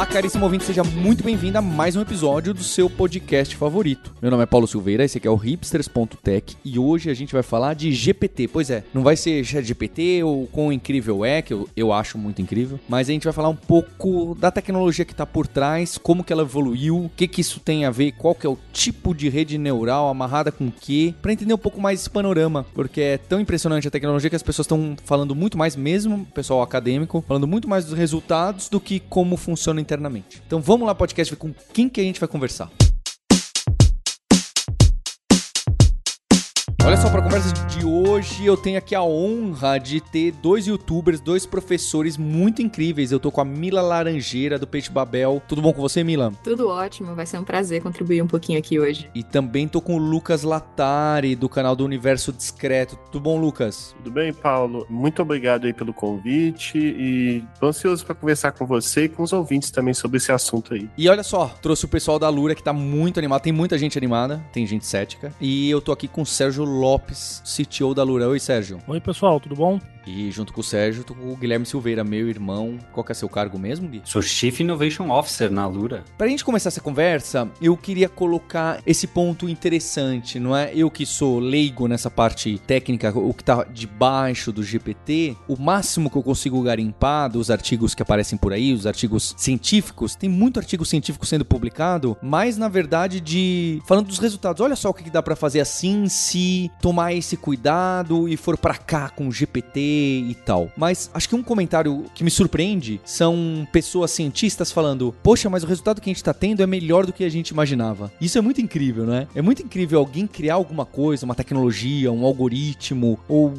Olá, caríssimo ouvinte, seja muito bem-vindo a mais um episódio do seu podcast favorito. Meu nome é Paulo Silveira, esse aqui é o hipsters.tech e hoje a gente vai falar de GPT. Pois é, não vai ser GPT ou quão incrível é, que eu, eu acho muito incrível, mas a gente vai falar um pouco da tecnologia que está por trás, como que ela evoluiu, o que que isso tem a ver, qual que é o tipo de rede neural amarrada com o que, para entender um pouco mais esse panorama, porque é tão impressionante a tecnologia que as pessoas estão falando muito mais, mesmo pessoal acadêmico, falando muito mais dos resultados do que como funciona internamente. Então vamos lá, podcast, ver com quem que a gente vai conversar. Olha só, para a conversa de hoje, eu tenho aqui a honra de ter dois youtubers, dois professores muito incríveis. Eu tô com a Mila Laranjeira, do Peixe Babel. Tudo bom com você, Mila? Tudo ótimo, vai ser um prazer contribuir um pouquinho aqui hoje. E também tô com o Lucas Latari, do canal do Universo Discreto. Tudo bom, Lucas? Tudo bem, Paulo? Muito obrigado aí pelo convite e tô ansioso para conversar com você e com os ouvintes também sobre esse assunto aí. E olha só, trouxe o pessoal da Lura que tá muito animado. Tem muita gente animada, tem gente cética. E eu tô aqui com o Sérgio Lopes, CTO da Lura. Oi, Sérgio. Oi, pessoal, tudo bom? E junto com o Sérgio, tô com o Guilherme Silveira, meu irmão. Qual que é seu cargo mesmo, Gui? Sou Chief Innovation Officer na Lura. Pra gente começar essa conversa, eu queria colocar esse ponto interessante, não é? Eu que sou leigo nessa parte técnica, o que tá debaixo do GPT, o máximo que eu consigo garimpar dos artigos que aparecem por aí, os artigos científicos, tem muito artigo científico sendo publicado, mas na verdade de falando dos resultados. Olha só o que dá para fazer assim se tomar esse cuidado e for para cá com o GPT e tal. Mas acho que um comentário que me surpreende são pessoas cientistas falando: Poxa, mas o resultado que a gente tá tendo é melhor do que a gente imaginava. Isso é muito incrível, né? É muito incrível alguém criar alguma coisa, uma tecnologia, um algoritmo ou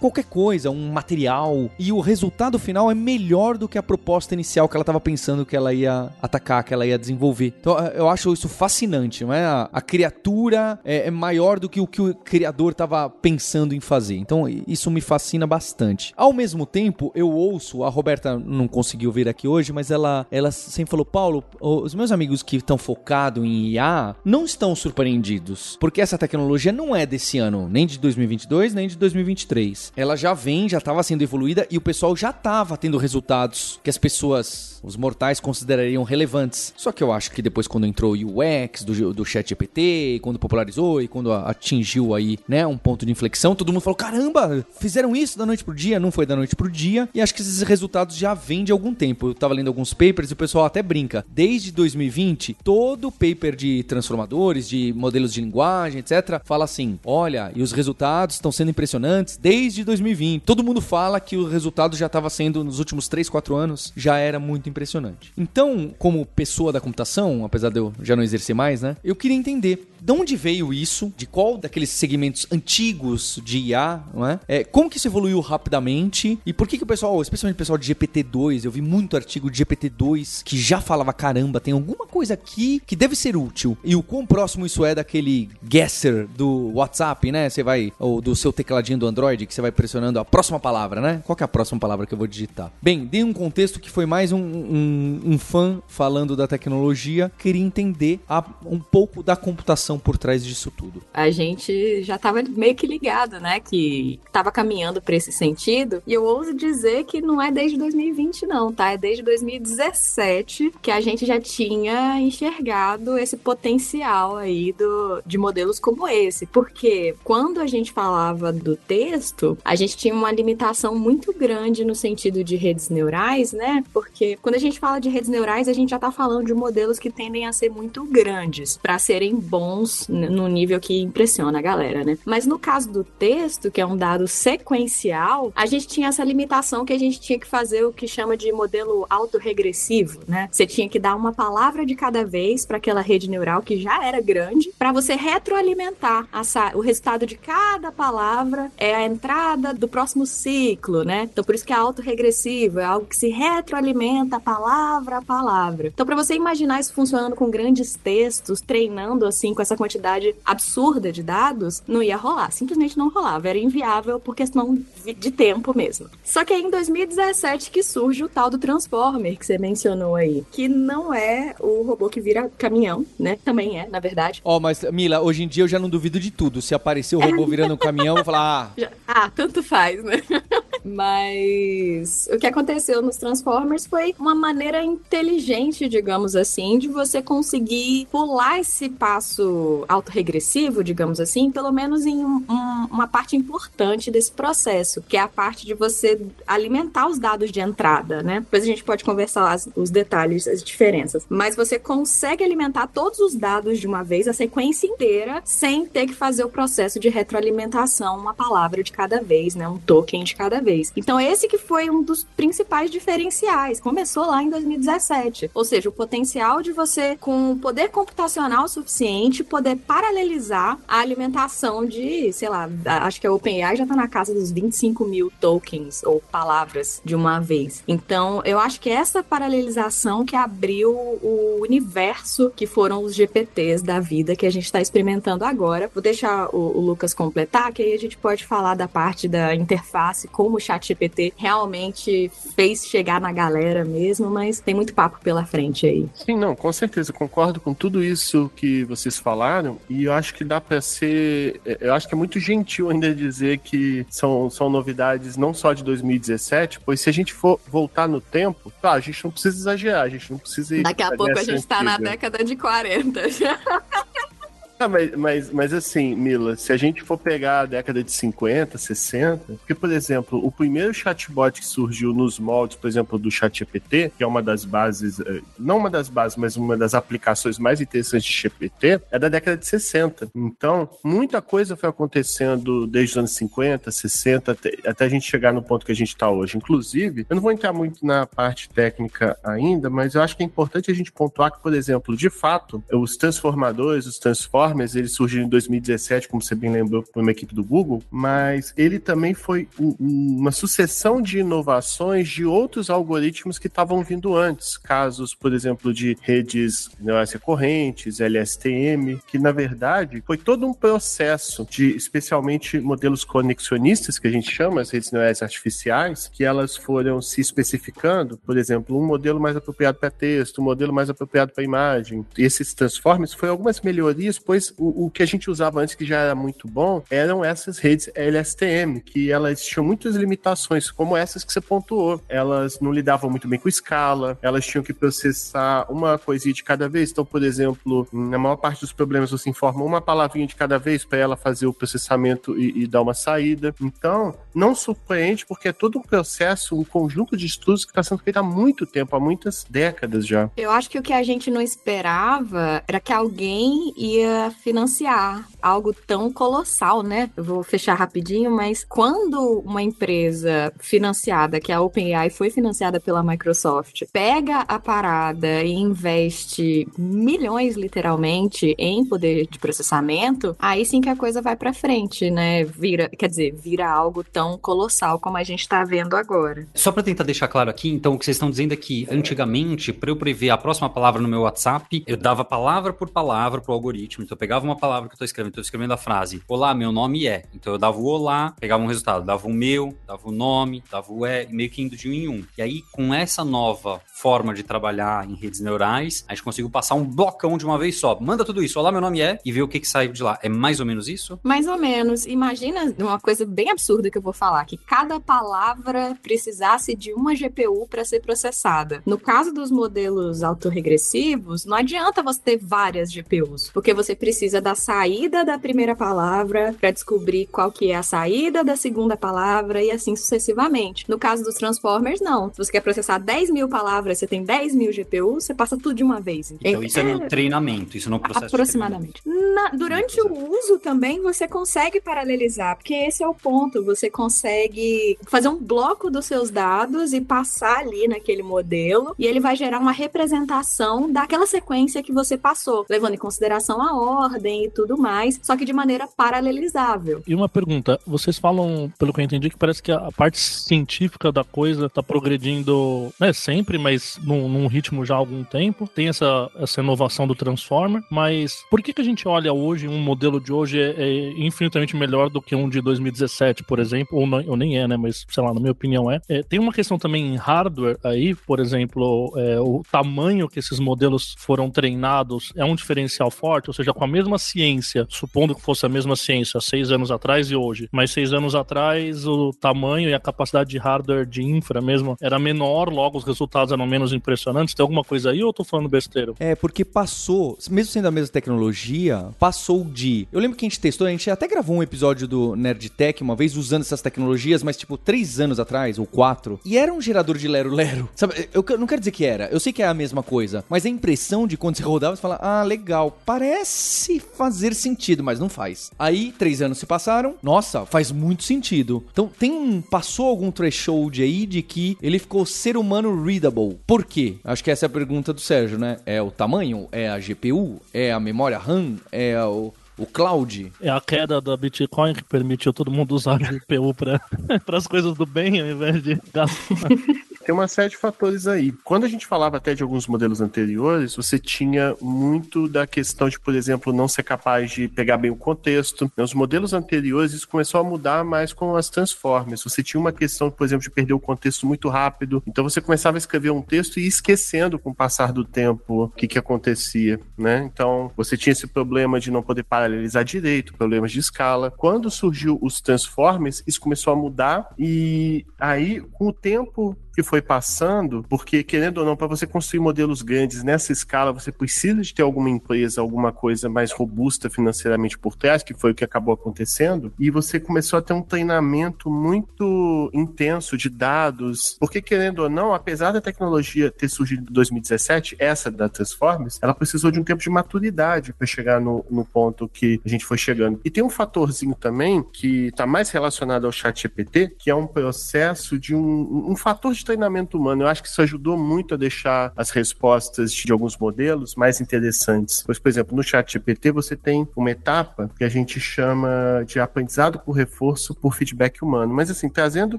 qualquer coisa, um material, e o resultado final é melhor do que a proposta inicial que ela estava pensando que ela ia atacar, que ela ia desenvolver. Então eu acho isso fascinante, não é? A, criatura é, é, maior do que o que o criador estava pensando em fazer. Então isso me fascina bastante. Ao mesmo tempo, eu ouço, a Roberta não conseguiu vir aqui hoje, mas ela, ela sempre falou: Paulo, os meus amigos que estão focados em IA não estão surpreendidos, porque essa tecnologia não é desse ano, nem de 2022, nem de 2023 ela já vem, já estava sendo evoluída e o pessoal já estava tendo resultados que as pessoas, os mortais, considerariam relevantes. Só que eu acho que depois, quando entrou o UX do, do Chat GPT, quando popularizou e quando atingiu aí, né, um ponto de inflexão, todo mundo falou: caramba, fizeram isso da noite pro dia? Não foi da noite pro dia. E acho que esses resultados já vêm de algum tempo. Eu tava lendo alguns papers e o pessoal até brinca. Desde 2020, todo paper de transformadores, de modelos de linguagem, etc., fala assim: olha, e os resultados estão sendo impressionantes desde 2020. Todo mundo fala que o resultado já estava sendo, nos últimos 3, 4 anos, já era muito impressionante. Então, como pessoa da computação, apesar de eu já não exercer mais, né? Eu queria entender de onde veio isso, de qual daqueles segmentos antigos de IA, não é? é como que isso evoluiu rapidamente e por que que o pessoal, especialmente o pessoal de GPT-2, eu vi muito artigo de GPT-2 que já falava, caramba, tem alguma coisa aqui que deve ser útil. E o quão próximo isso é daquele guesser do WhatsApp, né? Você vai, ou do seu tecladinho do Android, que você vai pressionando a próxima palavra, né? Qual que é a próxima palavra que eu vou digitar? Bem, dei um contexto que foi mais um, um, um fã falando da tecnologia, queria entender a, um pouco da computação por trás disso tudo. A gente já estava meio que ligado, né? Que estava caminhando para esse sentido. E eu ouso dizer que não é desde 2020, não, tá? É desde 2017 que a gente já tinha enxergado esse potencial aí do, de modelos como esse. Porque quando a gente falava do texto, a gente tinha uma limitação muito grande no sentido de redes neurais, né? Porque quando a gente fala de redes neurais, a gente já está falando de modelos que tendem a ser muito grandes para serem bons no nível que impressiona a galera, né? Mas no caso do texto, que é um dado sequencial, a gente tinha essa limitação que a gente tinha que fazer o que chama de modelo autorregressivo, né? Você tinha que dar uma palavra de cada vez para aquela rede neural que já era grande, para você retroalimentar a, o resultado de cada palavra, é a entrada entrada do próximo ciclo, né? Então por isso que é autorregressivo, é algo que se retroalimenta palavra a palavra. Então para você imaginar isso funcionando com grandes textos, treinando assim com essa quantidade absurda de dados, não ia rolar, simplesmente não rolava, era inviável por questão de tempo mesmo. Só que é em 2017 que surge o tal do Transformer que você mencionou aí, que não é o robô que vira caminhão, né? Também é, na verdade. Ó, oh, mas Mila, hoje em dia eu já não duvido de tudo. Se aparecer o robô virando um caminhão, eu vou falar, ah, ah tanto faz, né? Mas o que aconteceu nos Transformers foi uma maneira inteligente, digamos assim, de você conseguir pular esse passo autorregressivo, digamos assim, pelo menos em um, um, uma parte importante desse processo, que é a parte de você alimentar os dados de entrada, né? Depois a gente pode conversar os detalhes, as diferenças. Mas você consegue alimentar todos os dados de uma vez, a sequência inteira, sem ter que fazer o processo de retroalimentação, uma palavra de cada vez, né? Um token de cada vez. Então esse que foi um dos principais diferenciais. Começou lá em 2017. Ou seja, o potencial de você, com poder computacional suficiente, poder paralelizar a alimentação de, sei lá, acho que a OpenAI já tá na casa dos 25 mil tokens ou palavras de uma vez. Então, eu acho que essa paralelização que abriu o universo que foram os GPTs da vida que a gente está experimentando agora. Vou deixar o, o Lucas completar, que aí a gente pode falar da parte da interface, como o chat GPT realmente fez chegar na galera mesmo, mas tem muito papo pela frente aí. Sim, não, com certeza, concordo com tudo isso que vocês falaram e eu acho que dá para ser, é, eu acho que é muito gentil ainda dizer que são, são novidades não só de 2017, pois se a gente for voltar no tempo, tá, a gente não precisa exagerar, a gente não precisa ir Daqui a pouco a gente antiga. tá na década de 40 já. Ah, mas, mas, mas assim, Mila, se a gente for pegar a década de 50, 60, porque, por exemplo, o primeiro chatbot que surgiu nos moldes, por exemplo, do ChatGPT, que é uma das bases, eh, não uma das bases, mas uma das aplicações mais interessantes de GPT, é da década de 60. Então, muita coisa foi acontecendo desde os anos 50, 60, até, até a gente chegar no ponto que a gente está hoje. Inclusive, eu não vou entrar muito na parte técnica ainda, mas eu acho que é importante a gente pontuar que, por exemplo, de fato, os transformadores, os transformers, Transformers, ele surgiu em 2017, como você bem lembrou, por uma equipe do Google, mas ele também foi um, uma sucessão de inovações de outros algoritmos que estavam vindo antes. Casos, por exemplo, de redes neurais recorrentes, LSTM, que na verdade foi todo um processo de, especialmente modelos conexionistas, que a gente chama, as redes neurais artificiais, que elas foram se especificando, por exemplo, um modelo mais apropriado para texto, um modelo mais apropriado para imagem. E esses transformers foi algumas melhorias, pois depois, o, o, que a gente usava antes, que já era muito bom, eram essas redes LSTM, que elas tinham muitas limitações, como essas que você pontuou. Elas não lidavam muito bem com escala, elas tinham que processar uma coisinha de cada vez. Então, por exemplo, na maior parte dos problemas você informa uma palavrinha de cada vez para ela fazer o processamento e, e dar uma saída. Então, não surpreende, porque é todo um processo, um conjunto de estudos que está sendo feito há muito tempo, há muitas décadas já. Eu acho que o que a gente não esperava era que alguém ia financiar algo tão colossal, né? Eu vou fechar rapidinho, mas quando uma empresa financiada, que é a OpenAI foi financiada pela Microsoft, pega a parada e investe milhões, literalmente, em poder de processamento, aí sim que a coisa vai para frente, né? Vira, quer dizer, vira algo tão colossal como a gente tá vendo agora. Só para tentar deixar claro aqui, então, o que vocês estão dizendo é que antigamente, para eu prever a próxima palavra no meu WhatsApp, eu dava palavra por palavra pro algoritmo. Então, eu pegava uma palavra que eu tô escrevendo, tô escrevendo a frase, olá, meu nome é. Então, eu dava o olá, pegava um resultado, dava o meu, dava o nome, dava o é, meio que indo de um em um. E aí, com essa nova forma de trabalhar em redes neurais, a gente conseguiu passar um blocão de uma vez só. Manda tudo isso, olá, meu nome é, e ver o que que saiu de lá. É mais ou menos isso? Mais ou menos. Imagina uma coisa bem absurda que eu vou falar, que cada palavra precisasse de uma GPU para ser processada. No caso dos modelos autorregressivos, não adianta você ter várias GPUs, porque você precisa da saída da primeira palavra para descobrir qual que é a saída da segunda palavra e assim sucessivamente. No caso dos Transformers, não. Se você quer processar 10 mil palavras, você tem 10 mil GPUs, você passa tudo de uma vez. Então, isso é, no treinamento, isso no processo Aproximadamente. Na, durante o uso também você consegue paralelizar, porque esse é o ponto. Você consegue fazer um bloco dos seus dados e passar ali naquele modelo, e ele vai gerar uma representação daquela sequência que você passou, levando em consideração a ordem e tudo mais só que de maneira paralelizável. E uma pergunta, vocês falam, pelo que eu entendi, que parece que a parte científica da coisa está progredindo, né, sempre, mas num, num, ritmo já há algum tempo. Tem essa, essa inovação do Transformer, mas por que, que a gente olha hoje, um modelo de hoje é, é infinitamente melhor do que um de 2017, por exemplo, ou, não, ou nem é, né, mas sei lá, na minha opinião é. é tem uma questão também em hardware aí, por exemplo, é, o tamanho que esses modelos foram treinados é um diferencial forte, ou seja, com a mesma ciência, supondo que fosse a mesma ciência seis anos atrás e hoje, mas seis anos atrás o tamanho e a capacidade de hardware de infra mesmo era menor, logo os resultados eram menos impressionantes. Tem alguma coisa aí ou eu tô falando besteira? É, porque passou, mesmo sendo a mesma tecnologia, passou de. Eu lembro que a gente testou, a gente até gravou um episódio do Nerd Tech uma vez usando tecnologias, mas tipo três anos atrás, ou quatro, e era um gerador de lero-lero. Sabe, eu não quero dizer que era, eu sei que é a mesma coisa, mas a impressão de quando você rodava, você fala, ah, legal, parece fazer sentido, mas não faz. Aí, três anos se passaram, nossa, faz muito sentido. Então, tem um. Passou algum threshold aí de que ele ficou ser humano readable. Por quê? Acho que essa é a pergunta do Sérgio, né? É o tamanho? É a GPU? É a memória RAM? É o o cloud. É a queda da Bitcoin que permitiu todo mundo usar o GPU para as coisas do bem ao invés de gastar. Tem uma série de fatores aí. Quando a gente falava até de alguns modelos anteriores, você tinha muito da questão de, por exemplo, não ser capaz de pegar bem o contexto. Nos modelos anteriores, isso começou a mudar mais com as transformers. Você tinha uma questão, por exemplo, de perder o contexto muito rápido. Então você começava a escrever um texto e ia esquecendo com o passar do tempo o que, que acontecia, né? Então você tinha esse problema de não poder paralelizar direito, problemas de escala. Quando surgiu os transformers, isso começou a mudar e aí, com o tempo, que foi passando, porque querendo ou não, para você construir modelos grandes nessa escala, você precisa de ter alguma empresa, alguma coisa mais robusta financeiramente por trás, que foi o que acabou acontecendo, e você começou a ter um treinamento muito intenso de dados, porque querendo ou não, apesar da tecnologia ter surgido em 2017, essa da Transformers, ela precisou de um tempo de maturidade para chegar no, no ponto que a gente foi chegando. E tem um fatorzinho também que está mais relacionado ao chat GPT, que é um processo de um, um fator de treinamento humano. Eu acho que isso ajudou muito a deixar as respostas de alguns modelos mais interessantes. Pois, por exemplo, no chat GPT você tem uma etapa que a gente chama de aprendizado por reforço por feedback humano. Mas assim, trazendo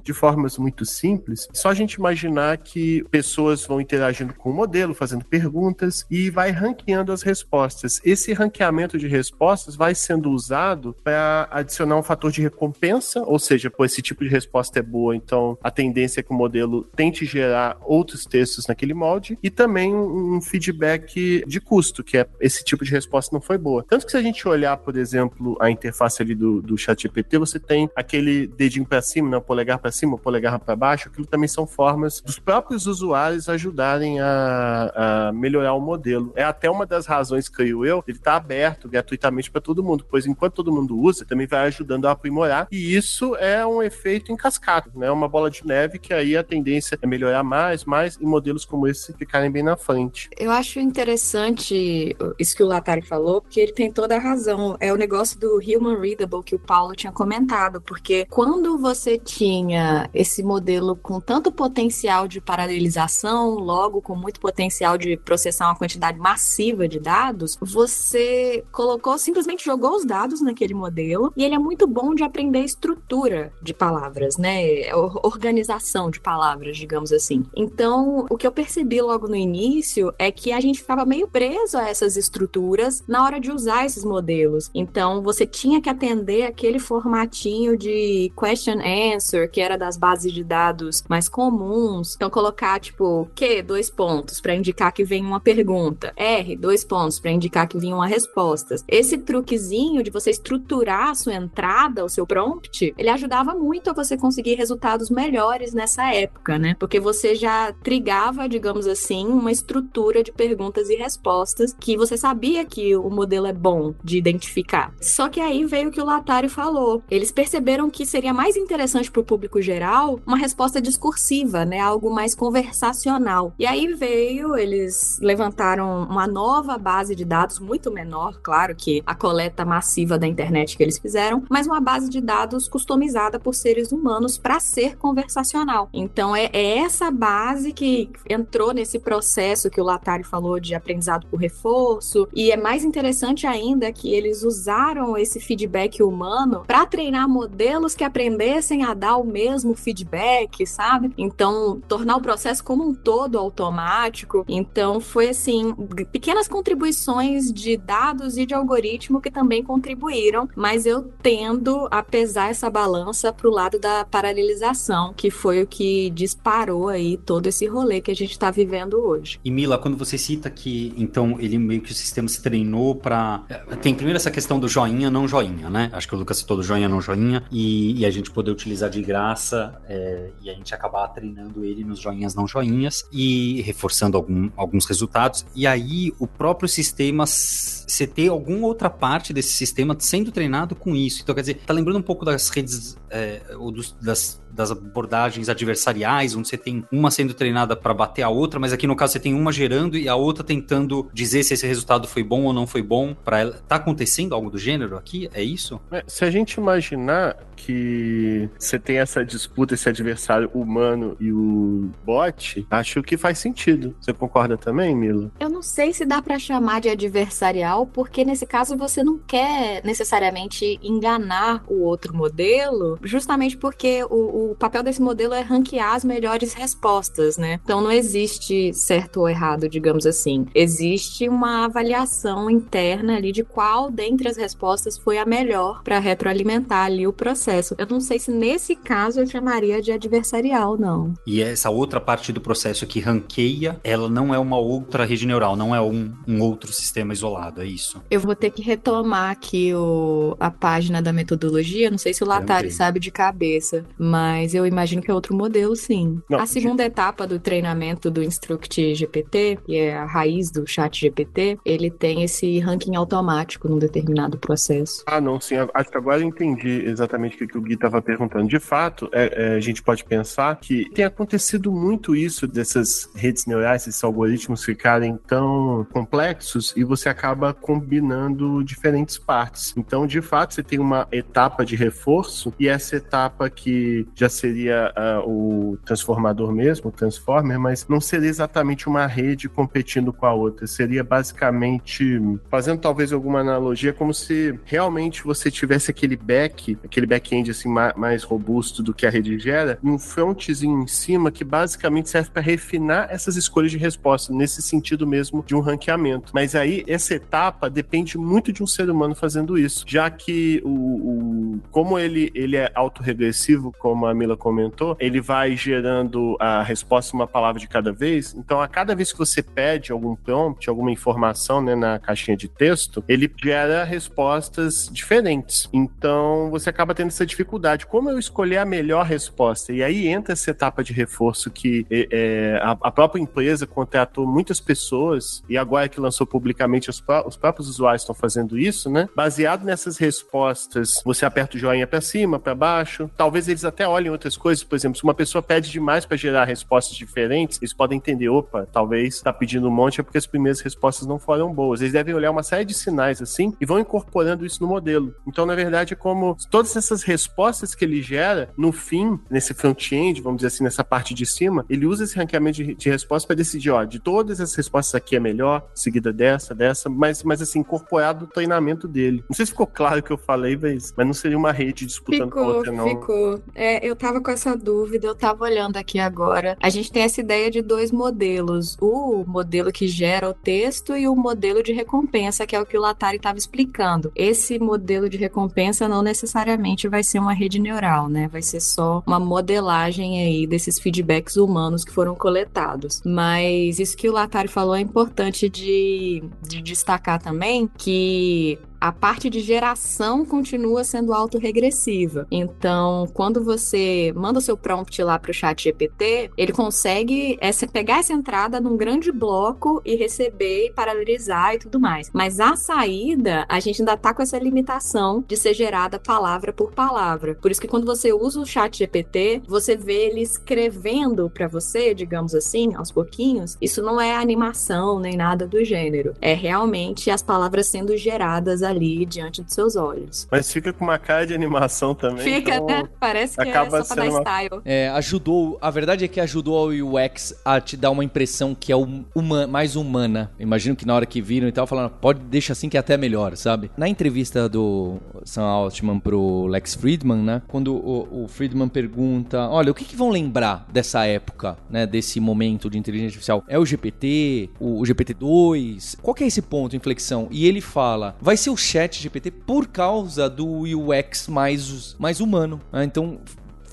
de formas muito simples, só a gente imaginar que pessoas vão interagindo com o modelo, fazendo perguntas e vai ranqueando as respostas. Esse ranqueamento de respostas vai sendo usado para adicionar um fator de recompensa, ou seja, pô, esse tipo de resposta é boa, então a tendência é que o modelo tente gerar outros textos naquele molde e também um feedback de custo, que é esse tipo de resposta não foi boa. Tanto que se a gente olhar, por exemplo, a interface ali do, do chat GPT, você tem aquele dedinho para cima, né, o polegar para cima, o polegar para baixo, aquilo também são formas dos próprios usuários ajudarem a, a melhorar o modelo. É até uma das razões, creio eu, ele está aberto gratuitamente para todo mundo, pois enquanto todo mundo usa, também vai ajudando a aprimorar, e isso é um efeito em cascata, né, uma bola de neve que aí a tendência tendência é melhorar mais, mais e modelos como esse ficarem bem na frente. Eu acho interessante isso que o Latari falou, porque ele tem toda a razão. É o negócio do human readable que o Paulo tinha comentado, porque quando você tinha esse modelo com tanto potencial de paralelização, logo com muito potencial de processar uma quantidade massiva de dados, você colocou, simplesmente jogou os dados naquele modelo e ele é muito bom de aprender estrutura de palavras, né? Organização de palavras, digamos assim. Então, o que eu percebi logo no início é que a gente ficava meio preso a essas estruturas na hora de usar esses modelos. Então, você tinha que atender aquele formatinho de question answer, que era das bases de dados mais comuns. Então, colocar tipo Q, dois pontos, para indicar que vem uma pergunta. R, dois pontos, para indicar que vinha uma resposta. Esse truquezinho de você estruturar a sua entrada, o seu prompt, ele ajudava muito a você conseguir resultados melhores nessa época? Porque você já trigava, digamos assim, uma estrutura de perguntas e respostas que você sabia que o modelo é bom de identificar. Só que aí veio o que o Latari falou. Eles perceberam que seria mais interessante para o público geral uma resposta discursiva, né? Algo mais conversacional. E aí veio, eles levantaram uma nova base de dados muito menor, claro que a coleta massiva da internet que eles fizeram, mas uma base de dados customizada por seres humanos para ser conversacional. Então é é essa base que entrou nesse processo que o Latari falou de aprendizado por reforço. E é mais interessante ainda que eles usaram esse feedback humano para treinar modelos que aprendessem a dar o mesmo feedback, sabe? Então, tornar o processo como um todo automático. Então, foi assim, pequenas contribuições de dados e de algoritmo que também contribuíram, mas eu tendo a pesar essa balança para o lado da paralelização, que foi o que disparou aí todo esse rolê que a gente está vivendo hoje. E Mila, quando você cita que então ele meio que o sistema se treinou para tem primeiro essa questão do joinha não joinha, né? Acho que o Lucas citou do joinha não joinha e, e a gente poder utilizar de graça é, e a gente acabar treinando ele nos joinhas não joinhas e reforçando algum, alguns resultados. E aí o próprio sistema você ter alguma outra parte desse sistema sendo treinado com isso. Então, quer dizer, tá lembrando um pouco das redes é, ou dos, das das abordagens adversariais, onde você tem uma sendo treinada para bater a outra, mas aqui no caso você tem uma gerando e a outra tentando dizer se esse resultado foi bom ou não foi bom para ela. Tá acontecendo algo do gênero aqui? É isso? É, se a gente imaginar que você tem essa disputa, esse adversário humano e o bot, acho que faz sentido. Você concorda também, Milo? Eu não sei se dá para chamar de adversarial, porque nesse caso você não quer necessariamente enganar o outro modelo, justamente porque o, o papel desse modelo é ranquear as melhores respostas, né? Então não existe certo ou errado, digamos assim. Existe uma avaliação interna ali de qual dentre as respostas foi a melhor para retroalimentar ali o processo. Eu não sei se nesse caso eu chamaria de adversarial, não. E essa outra parte do processo que ranqueia, ela não é uma outra rede neural, não é um, um outro sistema isolado, é isso? Eu vou ter que retomar aqui o, a página da metodologia, não sei se o Latari sabe de cabeça, mas mas eu imagino que é outro modelo, sim. Não, a segunda de... etapa do treinamento do Instruct GPT, que é a raiz do chat GPT, ele tem esse ranking automático num determinado processo. Ah, não, sim. Acho que agora eu entendi exatamente o que o Gui estava perguntando. De fato, é, é, a gente pode pensar que tem acontecido muito isso dessas redes neurais, esses algoritmos ficarem tão complexos e você acaba combinando diferentes partes. Então, de fato, você tem uma etapa de reforço e essa etapa que já seria uh, o transformador mesmo, o transformer, mas não seria exatamente uma rede competindo com a outra. Seria basicamente, fazendo talvez alguma analogia, como se realmente você tivesse aquele back, aquele back-end assim mais robusto do que a rede gera, e um frontzinho em cima que basicamente serve para refinar essas escolhas de resposta, nesse sentido mesmo de um ranqueamento. Mas aí, essa etapa depende muito de um ser humano fazendo isso, já que o, o como ele, ele é autorregressivo, como a a Mila comentou, ele vai gerando a resposta uma palavra de cada vez. Então, a cada vez que você pede algum prompt, alguma informação né, na caixinha de texto, ele gera respostas diferentes. Então, você acaba tendo essa dificuldade. Como eu escolher a melhor resposta? E aí entra essa etapa de reforço que é, é a, própria empresa contratou muitas pessoas e agora que lançou publicamente, os, pró os próprios usuários estão fazendo isso, né? Baseado nessas respostas, você aperta o joinha para cima, para baixo. Talvez eles até olhem outras coisas. Por exemplo, se uma pessoa pede demais para gerar respostas diferentes, eles podem entender, opa, talvez está pedindo um monte é porque as primeiras respostas não foram boas. Eles devem olhar uma série de sinais assim e vão incorporando isso no modelo. Então, na verdade, é como todas essas respostas que ele gera, no fim, nesse front-end, vamos dizer assim, nessa parte de cima, ele usa esse ranqueamento de, de respostas para decidir, ó, de todas essas respostas aqui é melhor, seguida dessa, dessa, mas, mas assim, incorporado no treinamento dele. Não sei se ficou claro o que eu falei, mas, mas não seria uma rede disputando ficou, com a outra, não. Ficou. É, eu tava com essa dúvida, eu tava olhando aqui agora. A gente tem essa ideia de dois modelos: o modelo que gera o texto e o modelo de recompensa, que é o que o Latari estava explicando. Esse modelo de recompensa não necessariamente vai ser uma rede neural, né? Vai ser só uma modelagem aí desses feedbacks humanos que foram coletados. Mas isso que o Latari falou é importante de, de destacar também que a parte de geração continua sendo autorregressiva. Então, quando você manda o seu prompt lá para o chat GPT, ele consegue essa, pegar essa entrada num grande bloco e receber e paralelizar e tudo mais. Mas a saída, a gente ainda tá com essa limitação de ser gerada palavra por palavra. Por isso que quando você usa o chat GPT, você vê ele escrevendo para você, digamos assim, aos pouquinhos. Isso não é animação nem nada do gênero. É realmente as palavras sendo geradas ali diante dos seus olhos. Mas fica com uma cara de animação também. Fica, então né? Parece que acaba é só pra dar sendo uma- style. É, ajudou. A verdade é que ajudou ao UX a te dar uma impressão que é uma, mais humana. Imagino que na hora que viram e tal, falaram, pode deixar assim que é até melhor, sabe? Na entrevista do Sam Altman pro Lex Friedman, né? Quando o, o Friedman pergunta, olha, o que, que vão lembrar dessa época, né? Desse momento de inteligência artificial? É o GPT? O, o GPT-2? Qual que é esse ponto de inflexão? E ele fala, vai ser o chat GPT por causa do UX mais, mais humano. né? Então,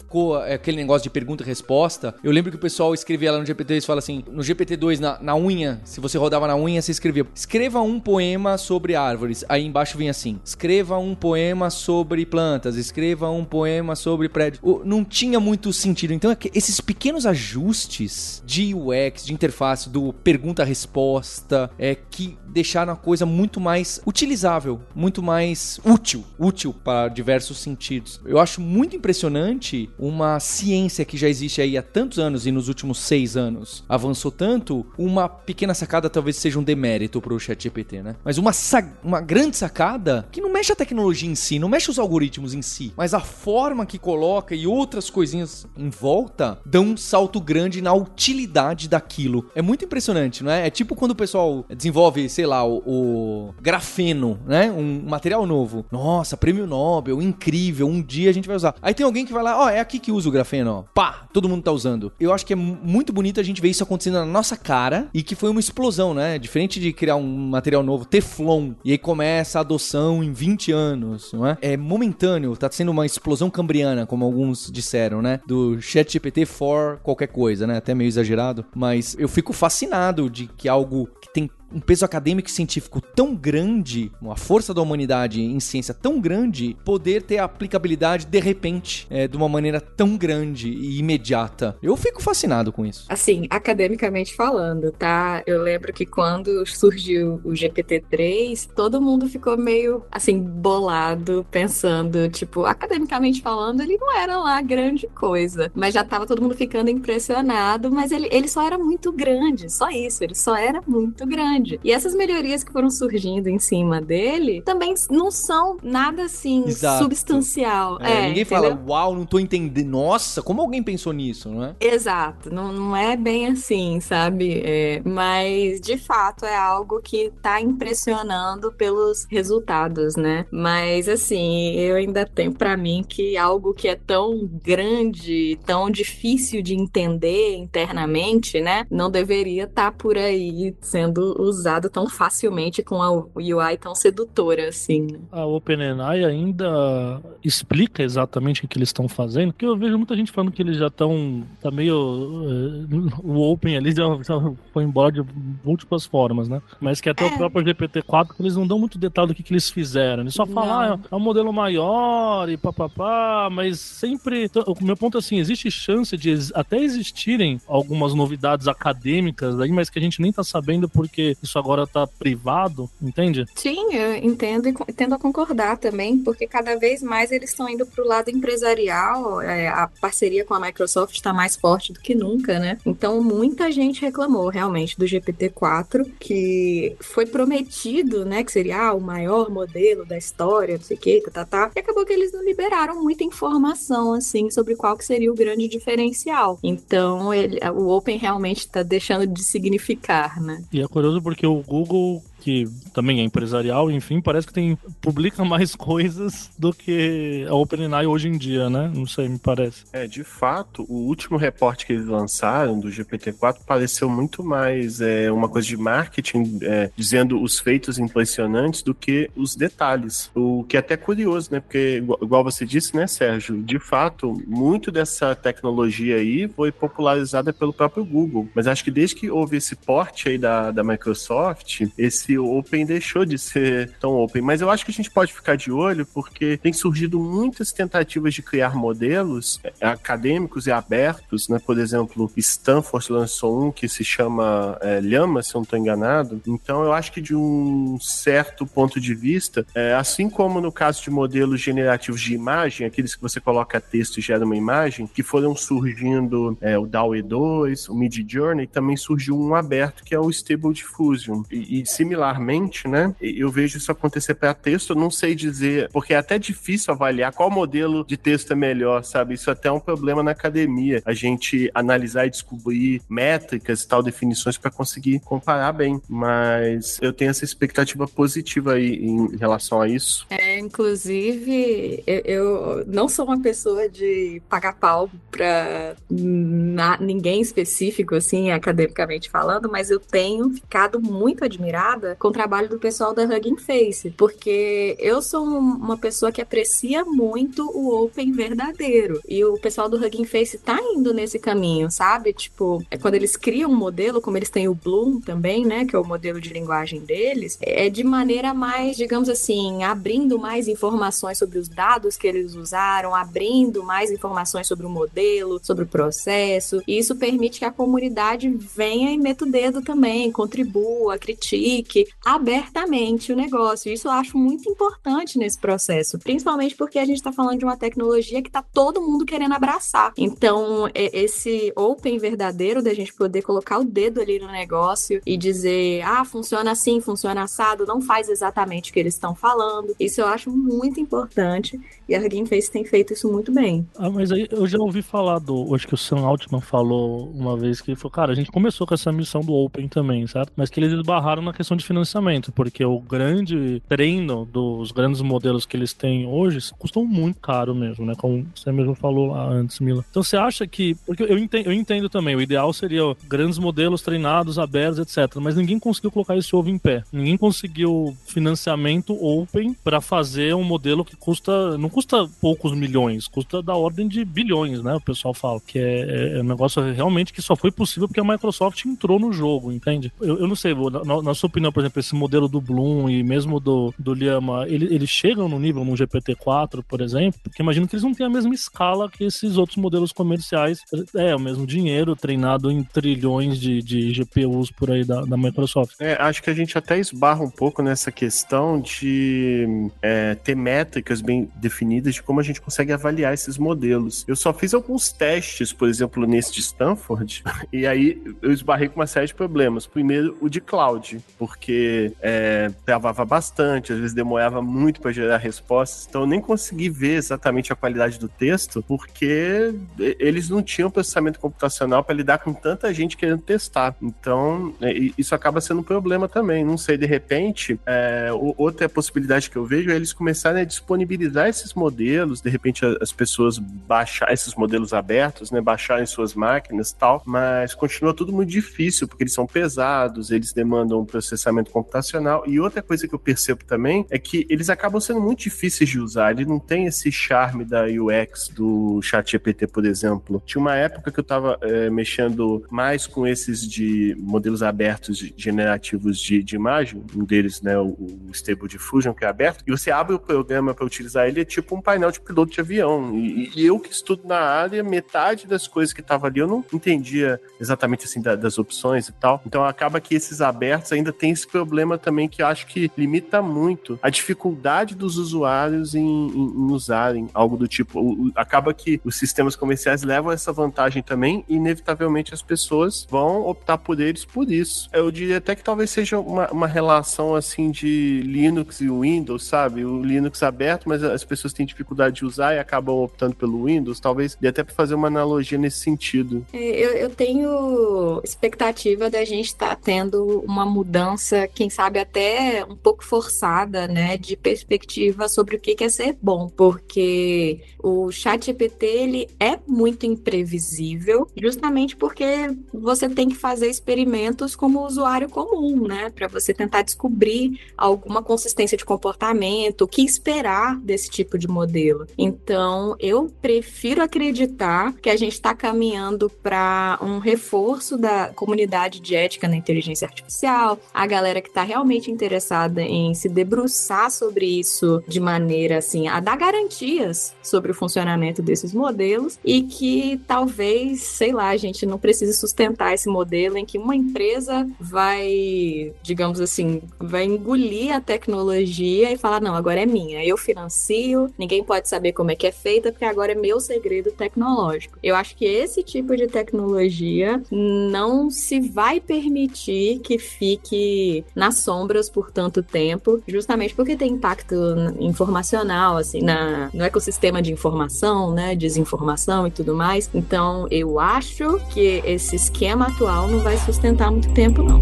ficou é, aquele negócio de pergunta e resposta. Eu lembro que o pessoal escrevia lá no GPT e fala assim: no GPT-2, na, na unha, se você rodava na unha, você escrevia: escreva um poema sobre árvores. Aí embaixo vinha assim: escreva um poema sobre plantas, escreva um poema sobre prédios. Não tinha muito sentido. Então, é esses pequenos ajustes de UX, de interface, do pergunta-resposta, é que deixaram a coisa muito mais utilizável, muito mais útil, útil para diversos sentidos. Eu acho muito impressionante uma ciência que já existe aí há tantos anos e nos últimos seis anos avançou tanto, uma pequena sacada talvez seja um demérito para o ChatGPT, né? Mas uma, uma grande sacada que não mexe a tecnologia em si, não mexe os algoritmos em si, mas a forma que coloca e outras coisinhas em volta dão um salto grande na utilidade daquilo. É muito impressionante, não é? É tipo quando o pessoal desenvolve, sei lá, o, o grafeno, né? Um material novo. Nossa, prêmio Nobel, incrível, um dia a gente vai usar. Aí tem alguém que vai lá, ó, é aqui que usa o grafeno, ó. Pá, todo mundo tá usando. Eu acho que é mu- muito bonito a gente ver isso acontecendo na nossa cara e que foi uma explosão, né? Diferente de criar um material novo, Teflon, e aí começa a adoção em 20 anos, não é? É momentâneo, tá sendo uma explosão cambriana, como alguns disseram, né? Do ChatGPT for qualquer coisa, né? Até meio exagerado, mas eu fico fascinado de que algo que tem um peso acadêmico e científico tão grande, uma força da humanidade em ciência tão grande, poder ter aplicabilidade de repente, é, de uma maneira tão grande e imediata. Eu fico fascinado com isso. Assim, academicamente falando, tá? Eu lembro que quando surgiu o GPT-3, todo mundo ficou meio, assim, bolado, pensando, tipo, academicamente falando, ele não era lá grande coisa. Mas já tava todo mundo ficando impressionado, mas ele, ele só era muito grande, só isso, ele só era muito grande. E essas melhorias que foram surgindo em cima dele também não são nada, assim, Exato. substancial. É, É, ninguém entendeu? fala, uau, não tô entendendo. Nossa, como alguém pensou nisso, não é? Exato, não, não é bem assim, sabe? É, mas de fato é algo que tá impressionando pelos resultados, né? Mas assim, eu ainda tenho pra mim que algo que é tão grande, tão difícil de entender internamente, né? Não deveria estar por aí sendo usado tão facilmente com a UI tão sedutora assim. né? A OpenAI ainda explica exatamente o que eles estão fazendo, porque eu vejo muita gente falando que eles já estão. Tá meio. eh, o Open ali já, já foi embora de múltiplas formas, né? Mas que até É. o próprio GPT-4 que eles não dão muito detalhe do que, que eles fizeram. Eles só falam, ah, é um modelo maior e papapá, mas sempre. então, O meu ponto é assim: existe chance de até existirem algumas novidades acadêmicas aí, mas que a gente nem tá sabendo porque isso agora tá privado, entende? Sim, eu entendo e tendo a concordar também, porque cada vez mais eles estão indo para o lado empresarial, é, a parceria com a Microsoft está mais forte do que nunca, né? Então muita gente reclamou realmente do GPT-4, que foi prometido, né, que seria ah, o maior modelo da história, não sei o que, tá, tá, tá, e acabou que eles não liberaram muita informação, assim, sobre qual que seria o grande diferencial. Então ele, o Open realmente está deixando de significar, né? E é curioso porque o Google, que também é empresarial, enfim, parece que tem publica mais coisas do que a OpenAI hoje em dia, né? Não sei, me parece. É, de fato, o último reporte que eles lançaram do GPT-4 pareceu muito mais é, uma coisa de marketing, é, dizendo os feitos impressionantes do que os detalhes. O que é até curioso, né? Porque, igual, você disse, né, Sérgio? De fato, muito dessa tecnologia aí foi popularizada pelo próprio Google. Mas acho que desde que houve esse porte aí da, da Microsoft, esse Open deixou de ser tão open. Mas eu acho que a gente pode ficar de olho porque tem surgido muitas tentativas de criar modelos é, acadêmicos e abertos, né? Por exemplo, Stanford lançou um que se chama é, Llama, se eu não estou enganado. Então eu acho que de um certo ponto de vista, é, assim como no caso de modelos generativos de imagem, aqueles que você coloca texto e gera uma imagem, que foram surgindo é, o DAWE 2, o Mid Journey, também surgiu um aberto que é o Stable Diffusion. E, e similar particularmente, né, eu vejo isso acontecer para texto, eu não sei dizer, porque é até difícil avaliar qual modelo de texto é melhor, sabe? Isso até é um problema na academia, a gente analisar e descobrir métricas e tal, definições para conseguir comparar bem, mas eu tenho essa expectativa positiva aí em relação a isso. É, inclusive, eu, eu não sou uma pessoa de pagar pau para ninguém específico, assim, academicamente falando, mas eu tenho ficado muito admirada com o trabalho do pessoal da Hugging Face, porque eu sou uma pessoa que aprecia muito o Open verdadeiro. E o pessoal do Hugging Face tá indo nesse caminho, sabe? Tipo, é quando eles criam um modelo, como eles têm o Bloom também, né? Que é o modelo de linguagem deles, é de maneira mais, digamos assim, abrindo mais informações sobre os dados que eles usaram, abrindo mais informações sobre o modelo, sobre o processo. E isso permite que a comunidade venha e meta o dedo também, contribua, critique abertamente o negócio. Isso eu acho muito importante nesse processo, principalmente porque a gente está falando de uma tecnologia que está todo mundo querendo abraçar. Então, esse open verdadeiro da gente poder colocar o dedo ali no negócio e dizer, ah, funciona assim, funciona assado, não faz exatamente o que eles estão falando. Isso eu acho muito importante e a Hugging Face tem feito isso muito bem. Ah, mas aí eu já ouvi falar do. Acho que o Sam Altman falou uma vez que ele falou, cara, a gente começou com essa missão do Open também, certo? Mas que eles esbarraram na questão de financiamento, porque o grande treino dos grandes modelos que eles têm hoje custam muito caro mesmo, né? Como você mesmo falou lá antes, Mila. Então você acha que. Porque eu entendo, eu entendo também, o ideal seria grandes modelos treinados, abertos, etc. Mas ninguém conseguiu colocar esse ovo em pé. Ninguém conseguiu financiamento open para fazer um modelo que custa. Não custa poucos milhões, custa da ordem de bilhões, né? O pessoal fala. Que é, é, é um negócio realmente que só foi possível porque a Microsoft entrou no jogo, entende? Eu, eu não sei, na, na, sua opinião, por exemplo, esse modelo do Bloom e mesmo do, do Liama, ele, eles chegam no nível no GPT-4, por exemplo? Porque imagino que eles não têm a mesma escala que esses outros modelos comerciais. É, o mesmo dinheiro treinado em trilhões de, de GPUs por aí da, da Microsoft. É, acho que a gente até esbarra um pouco nessa questão de é, ter métricas bem definidas de como a gente consegue avaliar esses modelos. Eu só fiz alguns testes, por exemplo, nesse de Stanford, e aí eu esbarrei com uma série de problemas. Primeiro, o de cloud, porque é, travava bastante, às vezes demorava muito para gerar respostas, então eu nem consegui ver exatamente a qualidade do texto, porque eles não tinham processamento computacional para lidar com tanta gente querendo testar. Então, é, isso acaba sendo um problema também. Não sei, de repente, é, outra possibilidade que eu vejo é eles começarem a disponibilizar esses modelos, de repente as pessoas baixar esses modelos abertos, né, baixarem suas máquinas e tal, mas continua tudo muito difícil, porque eles são pesados, eles demandam processamento computacional. E outra coisa que eu percebo também é que eles acabam sendo muito difíceis de usar, ele não tem esse charme da UX do ChatGPT, por exemplo. Tinha uma época que eu estava é, mexendo mais com esses de modelos abertos generativos de, de imagem, um deles, né, o, o Stable Diffusion, que é aberto, e você abre o programa para utilizar ele, é tipo um painel de piloto de avião. E, e eu que estudo na área, metade das coisas que estava ali eu não entendia exatamente assim da, das opções e tal. Então acaba que esses abertos ainda tem esse problema também que eu acho que limita muito a dificuldade dos usuários em, em, em usarem algo do tipo. O, acaba que os sistemas comerciais levam essa vantagem também e inevitavelmente as pessoas vão optar por eles por isso. Eu diria até que talvez seja uma, uma relação assim de Linux e Windows, sabe? O Linux aberto, mas as pessoas têm dificuldade de usar e acabam optando pelo Windows. Talvez dê até para fazer uma analogia nesse sentido. É, eu, eu tenho expectativa da gente estar tá tendo uma mudança, quem sabe até um pouco forçada, né, de perspectiva sobre o que é ser bom, porque o chat GPT ele é muito imprevisível, justamente porque você tem que fazer experimentos como usuário comum, né, para você tentar descobrir alguma consistência de comportamento, o que esperar desse tipo de modelo. Então, eu prefiro acreditar que a gente está caminhando para um reforço da comunidade de ética na inteligência artificial, a galera que está realmente interessada em se debruçar sobre isso de maneira assim a dar garantias sobre o funcionamento desses modelos e que talvez, sei lá, a gente não precise sustentar esse modelo em que uma empresa vai, digamos assim, vai engolir a tecnologia e falar não, agora é minha, eu financio, ninguém pode saber como é que é feita porque agora é meu segredo tecnológico. Eu acho que esse tipo de tecnologia não se vai permitir que fique nas sombras por tanto tempo, justamente porque tem impacto informacional, assim, na, no ecossistema de informação, né, desinformação e tudo mais. Então, eu acho que esse esquema atual não vai sustentar muito tempo, não.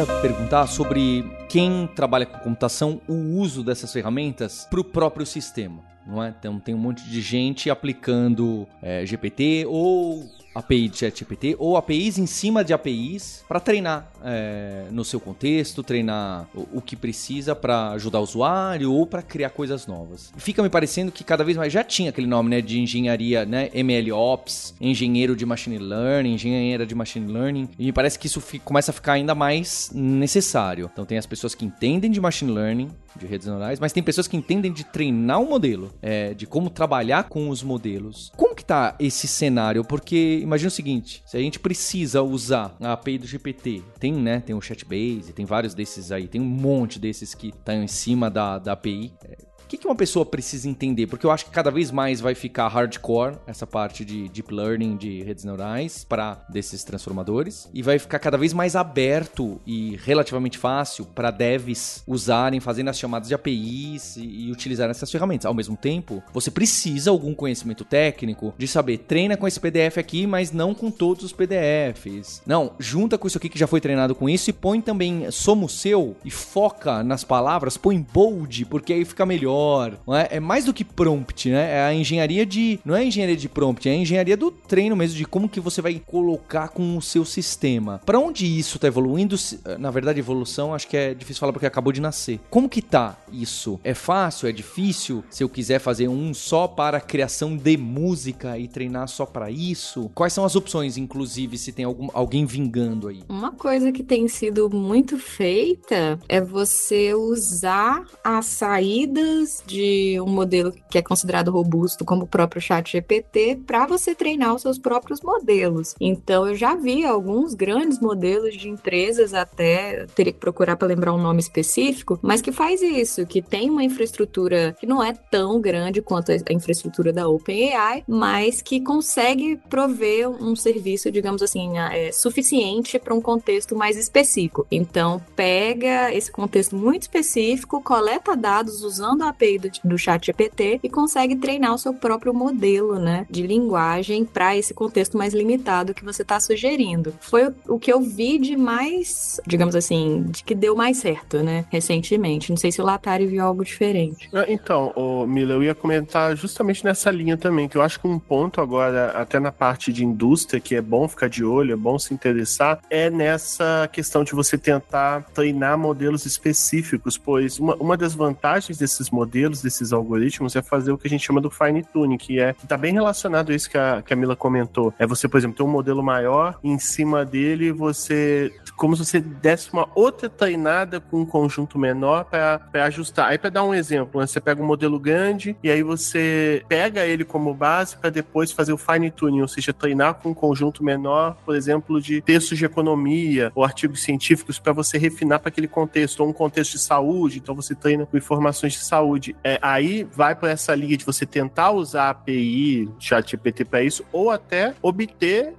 Queria perguntar sobre quem trabalha com computação, o uso dessas ferramentas para o próprio sistema. Não é? Então tem um monte de gente aplicando é, GPT ou API de ChatGPT ou APIs em cima de APIs para treinar é, no seu contexto, treinar o, o que precisa para ajudar o usuário ou para criar coisas novas. Fica me parecendo que cada vez mais já tinha aquele nome né, de engenharia, né, MLOps, engenheiro de machine learning, engenheira de machine learning, e me parece que isso fica, começa a ficar ainda mais necessário. Então tem as pessoas que entendem de machine learning, de redes neurais, mas tem pessoas que entendem de treinar um modelo, é, de como trabalhar com os modelos. Como que tá esse cenário? Porque imagina o seguinte, se a gente precisa usar a API do GPT, tem, né, tem o Chatbase, tem vários desses aí, tem um monte desses que estão em cima da, da API. É, que, que uma pessoa precisa entender? Porque eu acho que cada vez mais vai ficar hardcore essa parte de deep learning, de redes neurais, para desses transformadores, e vai ficar cada vez mais aberto e relativamente fácil para devs usarem, fazendo as chamadas de APIs e, e utilizarem essas ferramentas. Ao mesmo tempo, você precisa algum conhecimento técnico de saber, treina com esse PDF aqui, mas não com todos os PDFs. Não, junta com isso aqui que já foi treinado com isso e põe também somo seu e foca nas palavras, põe bold, porque aí fica melhor melhor. É? é? mais do que prompt, né? É a engenharia de. Não é a engenharia de prompt, é a engenharia do treino mesmo, de como que você vai colocar com o seu sistema. Para onde isso tá evoluindo? Na verdade, evolução acho que é difícil falar porque acabou de nascer. Como que tá isso? É fácil? É difícil? Se eu quiser fazer um só para criação de música e treinar só para isso? Quais são as opções, inclusive, se tem algum, alguém vingando aí? Uma coisa que tem sido muito feita é você usar as saídas de um modelo que é considerado robusto, como o próprio Chat GPT, para você treinar os seus próprios modelos. Então, eu já vi alguns grandes modelos de empresas, até teria que procurar para lembrar um nome específico, mas que faz isso, que tem uma infraestrutura que não é tão grande quanto a infraestrutura da OpenAI, mas que consegue prover um serviço, digamos assim, é, suficiente para um contexto mais específico. Então, pega esse contexto muito específico, coleta dados usando a API do, do chat GPT e consegue treinar o seu próprio modelo, né, de linguagem para esse contexto mais limitado que você está sugerindo. Foi o, o, que eu vi de mais, digamos assim, de que deu mais certo, né, recentemente. Não sei se o Latari viu algo diferente. Ah, então, Mila, eu ia comentar justamente nessa linha também, que eu acho que um ponto agora, até na parte de indústria, que é bom ficar de olho, é bom se interessar, é nessa questão de você tentar treinar modelos específicos, pois uma, uma das vantagens desses modelos modelos desses algoritmos é fazer o que a gente chama do fine tuning, que é que tá bem relacionado a isso que a, que a Mila comentou. É você, por exemplo, ter um modelo maior e em cima dele você como se você desse uma outra treinada com um conjunto menor para ajustar. Aí para dar um exemplo, né, você pega um modelo grande e aí você pega ele como base para depois fazer o fine tuning, ou seja, treinar com um conjunto menor, por exemplo, de textos de economia ou artigos científicos para você refinar para aquele contexto, ou um contexto de saúde, então você treina com informações de saúde saúde. É, aí vai para essa liga de você tentar usar a API, ChatGPT para isso, ou até obter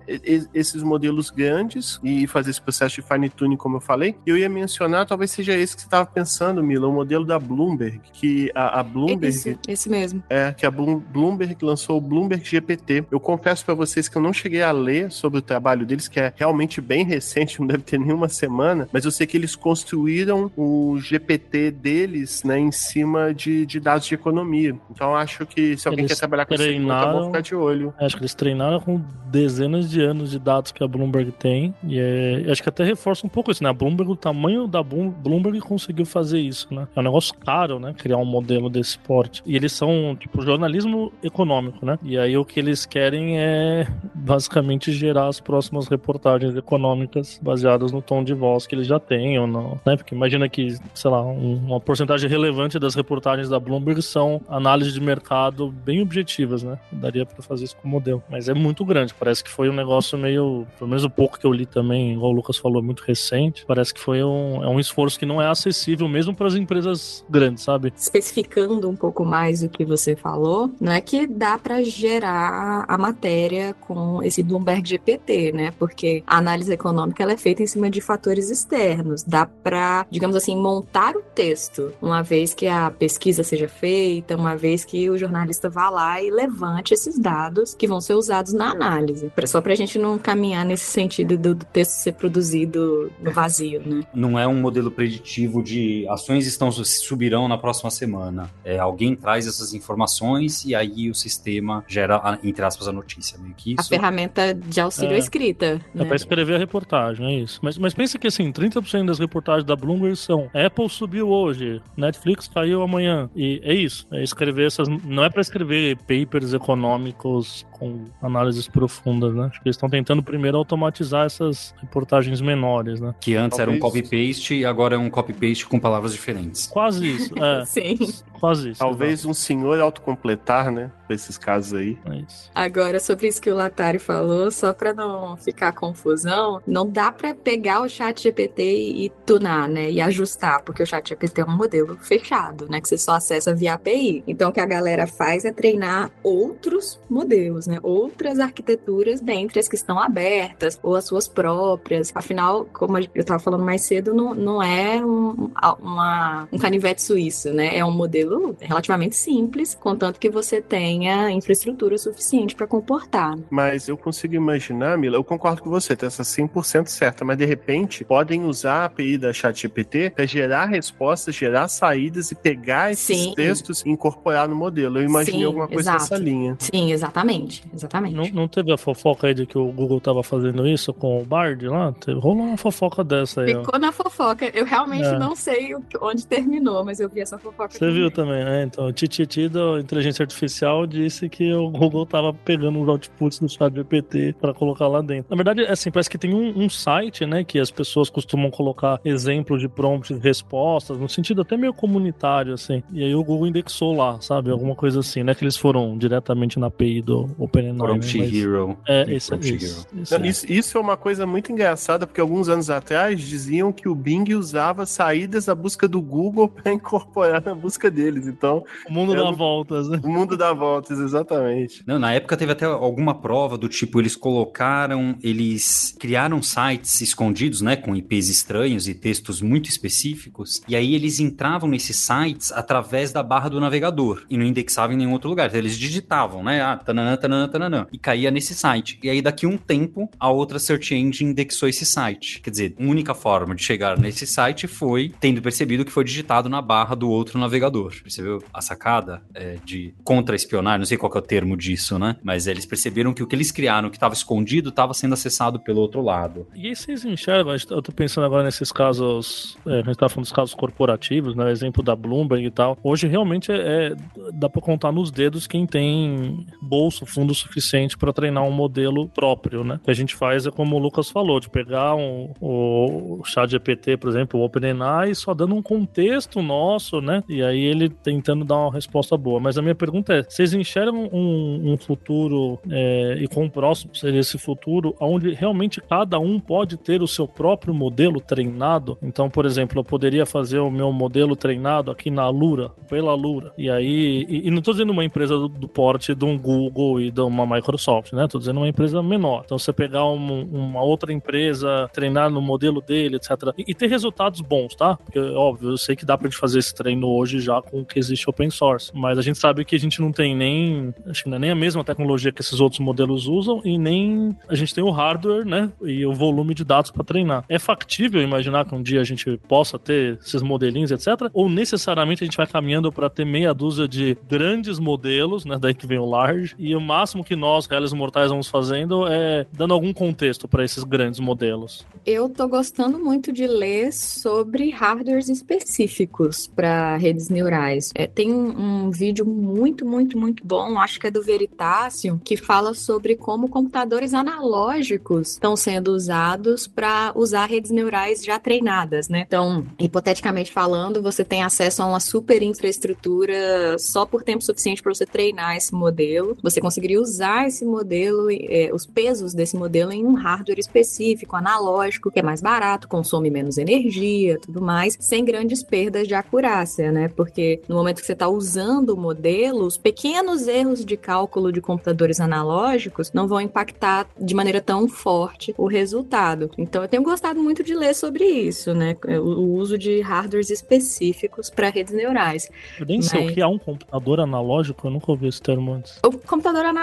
esses modelos grandes e fazer esse processo de fine tuning, como eu falei. Eu ia mencionar, talvez seja esse que você estava pensando, Mila, o modelo da Bloomberg, que a, a Bloomberg. Esse, esse mesmo. É, que a Bloomberg lançou o Bloomberg GPT. Eu confesso para vocês que eu não cheguei a ler sobre o trabalho deles, que é realmente bem recente, não deve ter nenhuma semana, mas eu sei que eles construíram o GPT deles, né, em cima de, de dados de economia. Então acho que se alguém eles quer trabalhar com isso, é bom ficar de olho. Acho que eles treinaram com dezenas de anos de dados que a Bloomberg tem. E é, acho que até reforça um pouco isso, né? A Bloomberg, o tamanho da Bloomberg conseguiu fazer isso, né? É um negócio caro, né? Criar um modelo desse porte. E eles são, tipo, jornalismo econômico, né? E aí o que eles querem é basicamente gerar as próximas reportagens econômicas baseadas no tom de voz que ele já tem ou não, né? Porque imagina que, sei lá, um, uma porcentagem relevante das reportagens da Bloomberg são análises de mercado bem objetivas, né? Daria para fazer isso com o modelo, mas é muito grande. Parece que foi um negócio meio, pelo menos o pouco que eu li também, igual o Lucas falou, muito recente. Parece que foi um, é um esforço que não é acessível mesmo para as empresas grandes, sabe? Especificando um pouco mais o que você falou, não é que dá para gerar a matéria com esse Bloomberg GPT, né? Porque a análise econômica ela é feita em cima de fatores externos. Dá para, digamos assim, montar o texto, uma vez que a pesquisa seja feita, uma vez que o jornalista vá lá e levante esses dados que vão ser usados na análise. Só para a gente não caminhar nesse sentido do, do texto ser produzido no vazio, né? Não é um modelo preditivo de ações estão subirão na próxima semana. É, alguém traz essas informações e aí o sistema gera, entre aspas, a notícia. Meio que isso. A ferramenta de auxílio É. à escrita. É né? pra escrever a reportagem, é isso. Mas, mas pensa que assim, 30% das reportagens da Bloomberg são Apple subiu hoje, Netflix caiu amanhã. E é isso. É escrever essas. Não é pra escrever papers econômicos com análises profundas, né? Acho que eles estão tentando primeiro automatizar essas reportagens menores, né? Que antes era um copy-paste e agora é um copy-paste com palavras diferentes. Quase isso. É, Sim. quase isso. Talvez um senhor autocompletar, né? Pra esses casos aí. É isso. Agora, sobre isso que o Latari falou, só para não ficar confusão, não dá para pegar o chat GPT e tunar, né? E ajustar, porque o chat GPT é um modelo fechado, né? Que você só acessa via API. Então, o que a galera faz é treinar outros modelos, né? Outras arquiteturas dentre as que estão abertas, ou as suas próprias. Afinal, como eu estava falando mais cedo, não, não é um, uma- um canivete suíço, né? É um modelo relativamente simples, contanto que você tenha infraestrutura suficiente para comportar. né? Mas eu consigo imaginar, Mila, eu concordo com você, tá essa 100% certa, mas de repente podem usar a API da ChatGPT para gerar respostas, gerar saídas e pegar esses Sim. textos e incorporar no modelo. Eu imaginei Sim, alguma coisa exato. nessa linha. Sim, exatamente. Exatamente. Não, não teve a fofoca aí de que o Google tava fazendo isso com o Bard lá? Rolou uma fofoca dessa aí, ó. Ficou na fofoca. Eu realmente É. não sei onde terminou, mas eu vi essa fofoca. Você viu também, né? Então, o Tititi da inteligência artificial disse que o Google tava pegando os outputs do chat GPT para colocar lá dentro. Na verdade, assim, parece que tem um, um site, né, que as pessoas costumam colocar exemplos de prompts respostas, no sentido até meio comunitário, assim. E aí o Google indexou lá, sabe? Alguma coisa assim, né? Que eles foram diretamente na API do Prompt né? Mas- Hero. É, esse, Prompt isso, Hero. isso, Isso, isso é uma coisa muito engraçada, porque alguns anos atrás diziam que o Bing usava saídas da busca do Google para incorporar na busca deles. Então, O mundo dá não- voltas, né? o mundo dá voltas, exatamente. Não, na época teve até alguma prova do tipo, eles colocaram, eles criaram sites escondidos, né, com IPs estranhos e textos muito específicos, e aí eles entravam nesses sites através da barra do navegador e não indexavam em nenhum outro lugar. Então eles digitavam, né, ah, tananã, tananã, tananã, e caía nesse site. E aí daqui um tempo, a outra search engine indexou esse site. Quer dizer, a única forma de chegar nesse site foi tendo percebido que foi digitado na barra do outro navegador. Percebeu a sacada é, de contra-espionagem? Não sei qual é o termo disso, né? Mas eles perceberam que o que eles criaram, que estava escondido, estava sendo acessado pelo outro lado. E aí vocês enxergam, eu tô pensando agora nesses casos, é, a gente tá falando dos casos corporativos, né, exemplo da Bloomberg e tal. Hoje realmente é, é- dá pra contar nos dedos quem tem bolso, fundo suficiente para treinar um modelo próprio, né? O que a gente faz é como o Lucas falou, de pegar um, o chat GPT, por exemplo, o OpenAI, só dando um contexto nosso, né? E aí ele tentando dar uma resposta boa. Mas a minha pergunta é, vocês enxergam um, um futuro, é, e quão próximo seria esse futuro, onde realmente cada um pode ter o seu próprio modelo treinado? Então, por exemplo, eu poderia fazer o meu modelo treinado aqui na Lura, pela Lura. E aí, e, e não tô dizendo uma empresa do, do porte de um Google e de uma Microsoft, né? Tô dizendo uma empresa menor. Então, você pegar um- uma outra empresa, treinar no modelo dele, etc. E, e ter resultados bons, tá? Porque, óbvio, eu sei que dá pra gente fazer esse treino hoje já com o que existe open source. Mas a gente sabe que a gente não tem nem, acho que não é nem a mesma tecnologia que esses outros modelos usam e nem a gente tem o hardware, né? E o volume de dados para treinar. É factível imaginar que um dia a gente possa ter esses modelinhos, etc. Ou necessariamente a gente vai caminhando para ter meia dúzia de grandes modelos, né? Daí que vem o large. E o máximo que nós, reais mortais, vamos fazendo é dando algum contexto para esses grandes modelos. Eu tô gostando muito de ler sobre hardwares específicos para redes neurais. É, tem um, um, vídeo muito, muito, muito bom, acho que é do Veritasium, que fala sobre como computadores analógicos estão sendo usados para usar redes neurais já treinadas, né? Então, hipoteticamente falando, você tem acesso a uma super infraestrutura só por tempo suficiente para você treinar esse modelo. Você conseguiria usar esse modelo, é, os pesos desse modelo em um hardware específico, analógico que é mais barato, consome menos energia, tudo mais, sem grandes perdas de acurácia, né? Porque no momento que você está usando o modelo, os pequenos erros de cálculo de computadores analógicos não vão impactar de maneira tão forte o resultado. Então eu tenho gostado muito de ler sobre isso, né? O uso de hardwares específicos para redes neurais. Eu nem Mas... sei o que é um computador analógico, eu nunca ouvi esse termo antes. O computador analógico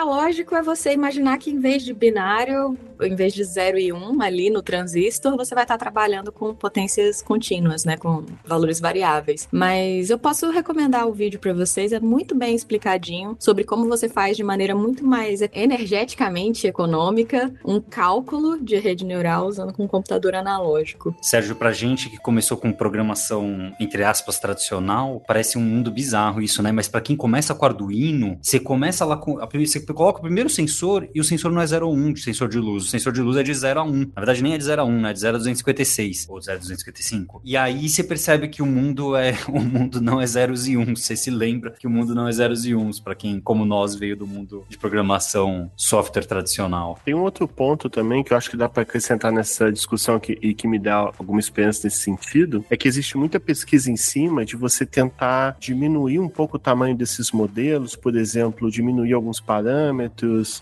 é você imaginar que em vez de binário, em vez de 0 e 1 um, ali no transistor, você vai estar trabalhando com potências contínuas, né, com valores variáveis. Mas eu posso recomendar o vídeo para vocês, é muito bem explicadinho sobre como você faz de maneira muito mais energeticamente econômica um cálculo de rede neural usando com um computador analógico. Sérgio, pra gente que começou com programação entre aspas tradicional, parece um mundo bizarro isso, né? Mas para quem começa com Arduino, você começa lá com você coloca o primeiro sensor e o sensor não é 0 ou 1 de sensor de luz, o sensor de luz é de 0 a 1. Na verdade nem é de 0 a 1, né? De 0 a 256 ou 0 a 255. E aí você percebe que o mundo é o mundo não é zeros e uns. Você se lembra que o mundo não é zeros e uns para quem, como nós, veio do mundo de programação software tradicional. Tem um outro ponto também que eu acho que dá para acrescentar nessa discussão que, e que me dá alguma experiência nesse sentido, é que existe muita pesquisa em cima de você tentar diminuir um pouco o tamanho desses modelos, por exemplo, diminuir alguns parâmetros.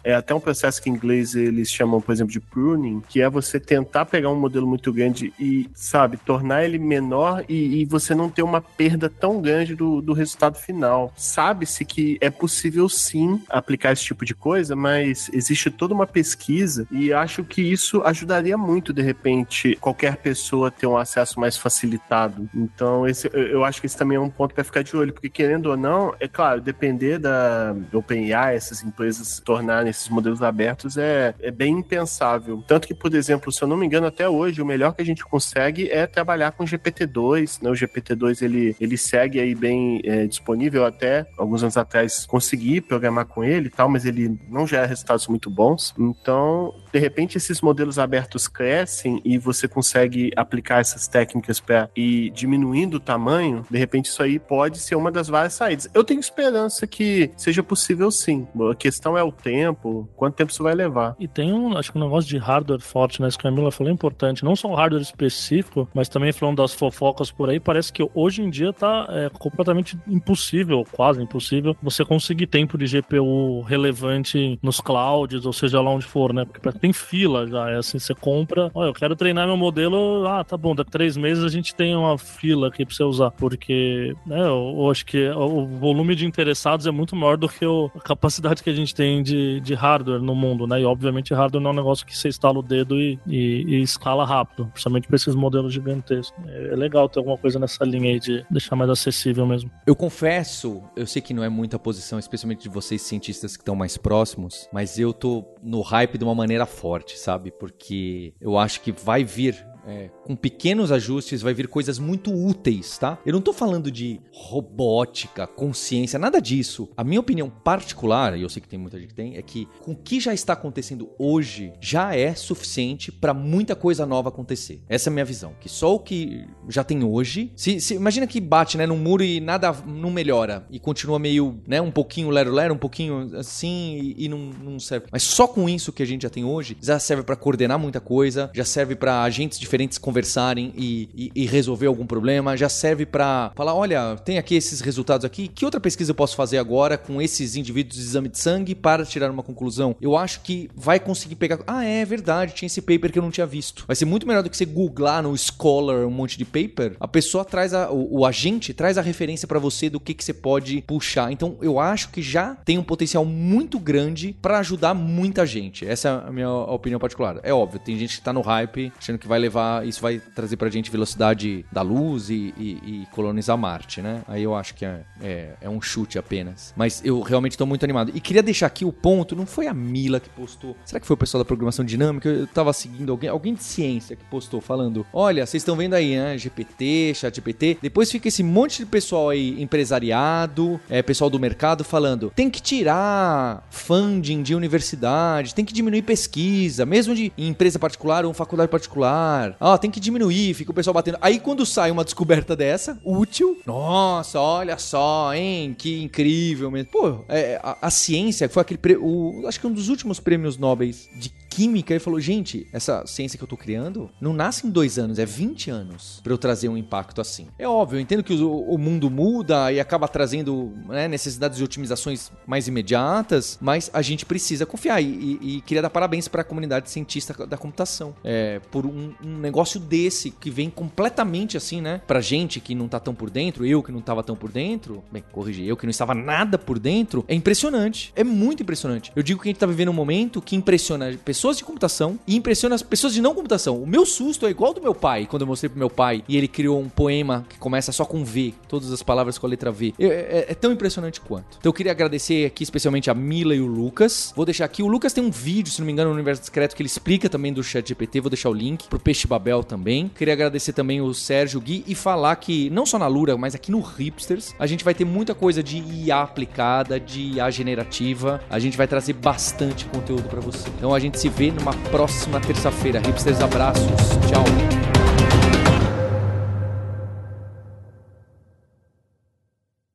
É até um processo que em inglês eles chamam, por exemplo, de pruning, que é você tentar pegar um modelo muito grande e, sabe, tornar ele menor e, e você não ter uma perda tão grande do, do resultado final. Sabe-se que é possível sim aplicar esse tipo de coisa, mas existe toda uma pesquisa e acho que isso ajudaria muito, de repente, qualquer pessoa ter um acesso mais facilitado. Então, esse, eu acho que esse também é um ponto para ficar de olho, porque querendo ou não, é claro, depender da OpenAI, essas empresas tornarem esses modelos abertos é, é bem impensável. Tanto que, por exemplo, se eu não me engano, até hoje, o melhor que a gente consegue é trabalhar com GPT-2, né? O GPT-2, ele, ele segue aí bem é, disponível até alguns anos atrás consegui programar com ele e tal, mas ele não gera resultados muito bons. Então, de repente, esses modelos abertos crescem e você consegue aplicar essas técnicas para ir diminuindo o tamanho, de repente isso aí pode ser uma das várias saídas. Eu tenho esperança que seja possível sim. A questão é o tempo, quanto tempo isso vai levar. E tem um, acho que um negócio de hardware forte, né? Isso que a Camila falou é importante. Não só o hardware específico, mas também falando das fofocas por aí, parece que hoje em dia tá é, completamente impossível, quase impossível, você conseguir tempo de GPU relevante nos clouds, ou seja lá onde for, né? Porque tem fila já. É assim, você compra, olha, eu quero treinar meu modelo, ah, tá bom, daqui três meses a gente tem uma fila aqui pra você usar. Porque, né, eu, eu acho que o volume de interessados é muito maior do que a capacidade que a gente tem de, de hardware no mundo, né? E obviamente hardware não é um negócio que você instala o dedo e, e, e escala rápido, principalmente para esses modelos gigantescos. É, é legal ter alguma coisa nessa linha aí de deixar mais acessível mesmo. Eu confesso, eu sei que não é muita posição, especialmente de vocês cientistas que estão mais próximos, mas eu tô no hype de uma maneira forte, sabe? Porque eu acho que vai vir é, com pequenos ajustes, vai vir coisas muito úteis, tá? Eu não tô falando de robótica, consciência, nada disso. A minha opinião particular, e eu sei que tem muita gente que tem, é que com o que já está acontecendo hoje, já é suficiente para muita coisa nova acontecer. Essa é a minha visão. Que só o que já tem hoje. Se, se, imagina que bate né, no muro e nada não melhora. E continua meio, né, um pouquinho lero-lero, um pouquinho assim, e, e não, não serve. Mas só com isso que a gente já tem hoje, já serve para coordenar muita coisa, já serve para agentes diferentes conversarem e, e, e resolver algum problema, já serve para falar: olha, tem aqui esses resultados aqui, que outra pesquisa eu posso fazer agora com esses indivíduos de exame de sangue para tirar uma conclusão? Eu acho que vai conseguir pegar. Ah, é verdade, tinha esse paper que eu não tinha visto. Vai ser muito melhor do que você googlar no Scholar um monte de paper. A pessoa traz a, o, o agente traz a referência para você do que, que você pode puxar. Então eu acho que já tem um potencial muito grande para ajudar muita gente. Essa é a minha opinião particular. É óbvio, tem gente que tá no hype, achando que vai levar levar, isso vai trazer pra gente velocidade da luz e, e, e colonizar Marte, né? Aí eu acho que é, é, é, um chute apenas. Mas eu realmente tô muito animado. E queria deixar aqui o ponto, não foi a Mila que postou. Será que foi o pessoal da programação dinâmica? Eu tava seguindo alguém, alguém de ciência que postou falando: olha, vocês estão vendo aí, né? GPT, chat GPT. Depois fica esse monte de pessoal aí, empresariado, é, pessoal do mercado, falando: tem que tirar funding de universidade, tem que diminuir pesquisa, mesmo de empresa particular ou faculdade particular. Ah, tem que diminuir, fica o pessoal batendo. Aí quando sai uma descoberta dessa, útil, nossa, olha só, hein, que incrível mesmo. Pô, é, a, a, ciência foi aquele. O, acho que um dos últimos prêmios Nobel de química e falou: gente, essa ciência que eu tô criando não nasce em dois anos, é 20 anos para eu trazer um impacto assim. É óbvio, eu entendo que o, o mundo muda e acaba trazendo né, necessidades de otimizações mais imediatas, mas a gente precisa confiar. E, e, e queria dar parabéns para a comunidade cientista da computação é, por um, um, negócio desse que vem completamente assim, né? Pra gente que não tá tão por dentro, eu que não tava tão por dentro, bem, corrigi, eu que não estava nada por dentro, é impressionante. É muito impressionante. Eu digo que a gente tá vivendo um momento que impressiona pessoas pessoas de computação e impressiona as pessoas de não computação. O meu susto é igual do meu pai, quando eu mostrei pro meu pai e ele criou um poema que começa só com V, todas as palavras com a letra V. É, é, é tão impressionante quanto. Então eu queria agradecer aqui especialmente a Mila e o Lucas. Vou deixar aqui, o Lucas tem um vídeo, se não me engano, no Universo Discreto, que ele explica também do chat GPT. Vou deixar o link pro Peixe Babel também. Queria agradecer também o Sérgio Gui e falar que, não só na Lura, mas aqui no Hipsters, a gente vai ter muita coisa de IA aplicada, de IA generativa. A gente vai trazer bastante conteúdo para você. Então a gente se vê numa próxima terça-feira. Hipsters, abraços. Tchau.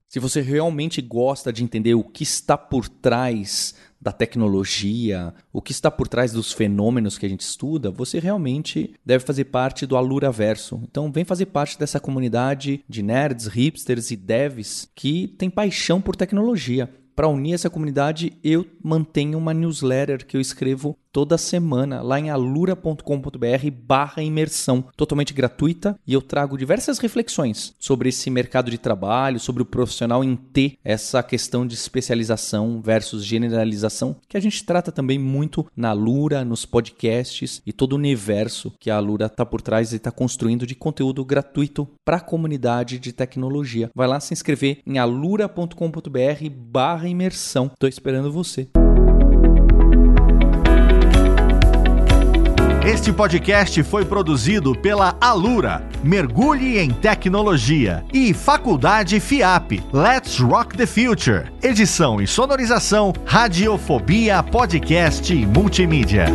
Se você realmente gosta de entender o que está por trás da tecnologia, o que está por trás dos fenômenos que a gente estuda, você realmente deve fazer parte do Alura Verso. Então vem fazer parte dessa comunidade de nerds, hipsters e devs que tem paixão por tecnologia. Para unir essa comunidade, eu mantenho uma newsletter que eu escrevo toda semana lá em alura.com.br barra imersão, totalmente gratuita, e eu trago diversas reflexões sobre esse mercado de trabalho, sobre o profissional em ter essa questão de especialização versus generalização, que a gente trata também muito na Alura, nos podcasts e todo o universo que a Alura está por trás e está construindo de conteúdo gratuito para a comunidade de tecnologia. Vai lá se inscrever em alura.com.br barra imersão. Estou esperando você. Este podcast foi produzido pela Alura, Mergulhe em Tecnologia, e Faculdade FIAP, Let's Rock the Future. Edição e sonorização, Radiofobia Podcast e Multimídia.